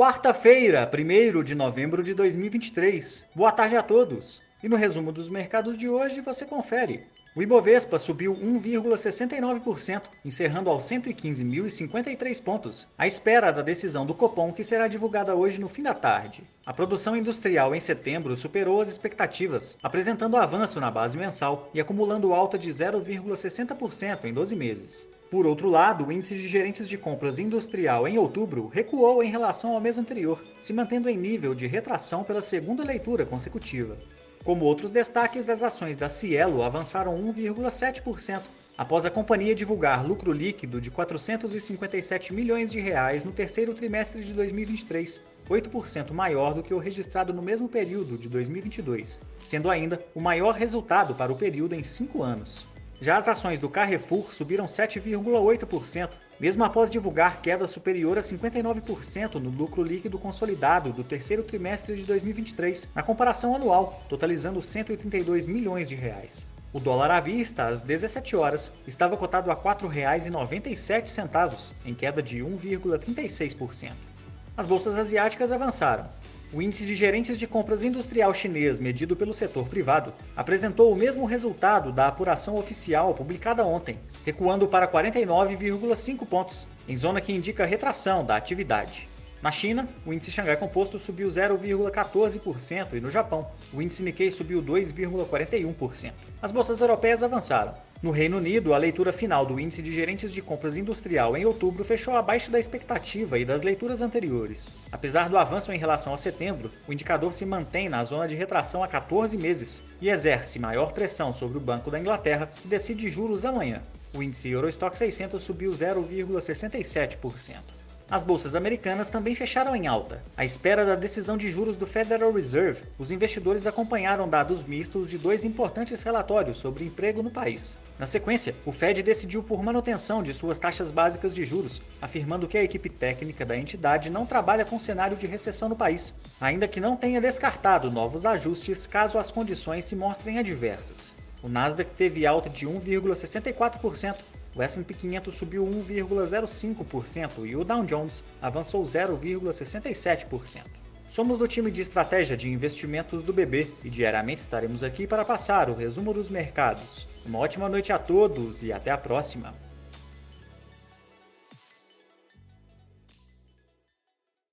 Quarta-feira, 1 de novembro de 2023. Boa tarde a todos. E no resumo dos mercados de hoje você confere. O Ibovespa subiu 1,69%, encerrando aos 115.053 pontos, à espera da decisão do Copom que será divulgada hoje no fim da tarde. A produção industrial em setembro superou as expectativas, apresentando avanço na base mensal e acumulando alta de 0,60% em 12 meses. Por outro lado, o índice de gerentes de compras industrial em outubro recuou em relação ao mês anterior, se mantendo em nível de retração pela segunda leitura consecutiva. Como outros destaques, as ações da Cielo avançaram 1,7%, após a companhia divulgar lucro líquido de 457 milhões de reais no terceiro trimestre de 2023, 8% maior do que o registrado no mesmo período de 2022, sendo ainda o maior resultado para o período em cinco anos. Já as ações do Carrefour subiram 7,8%, mesmo após divulgar queda superior a 59% no lucro líquido consolidado do terceiro trimestre de 2023, na comparação anual, totalizando 132 milhões de reais. O dólar à vista, às 17 horas, estava cotado a R$ 4,97, em queda de 1,36%. As bolsas asiáticas avançaram. O índice de gerentes de compras industrial chinês, medido pelo setor privado, apresentou o mesmo resultado da apuração oficial publicada ontem, recuando para 49,5 pontos, em zona que indica retração da atividade. Na China, o índice Xangai Composto subiu 0,14% e no Japão, o índice Nikkei subiu 2,41%. As bolsas europeias avançaram. No Reino Unido, a leitura final do índice de gerentes de compras industrial em outubro fechou abaixo da expectativa e das leituras anteriores. Apesar do avanço em relação a setembro, o indicador se mantém na zona de retração há 14 meses e exerce maior pressão sobre o Banco da Inglaterra, que decide juros amanhã. O índice Eurostock 600 subiu 0,67%. As bolsas americanas também fecharam em alta. À espera da decisão de juros do Federal Reserve, os investidores acompanharam dados mistos de dois importantes relatórios sobre emprego no país. Na sequência, o Fed decidiu por manutenção de suas taxas básicas de juros, afirmando que a equipe técnica da entidade não trabalha com cenário de recessão no país, ainda que não tenha descartado novos ajustes caso as condições se mostrem adversas. O Nasdaq teve alta de 1,64%, o S&P 500 subiu 1,05% e o Dow Jones avançou 0,67%. Somos do time de estratégia de investimentos do BB e diariamente estaremos aqui para passar o resumo dos mercados. Uma ótima noite a todos e até a próxima!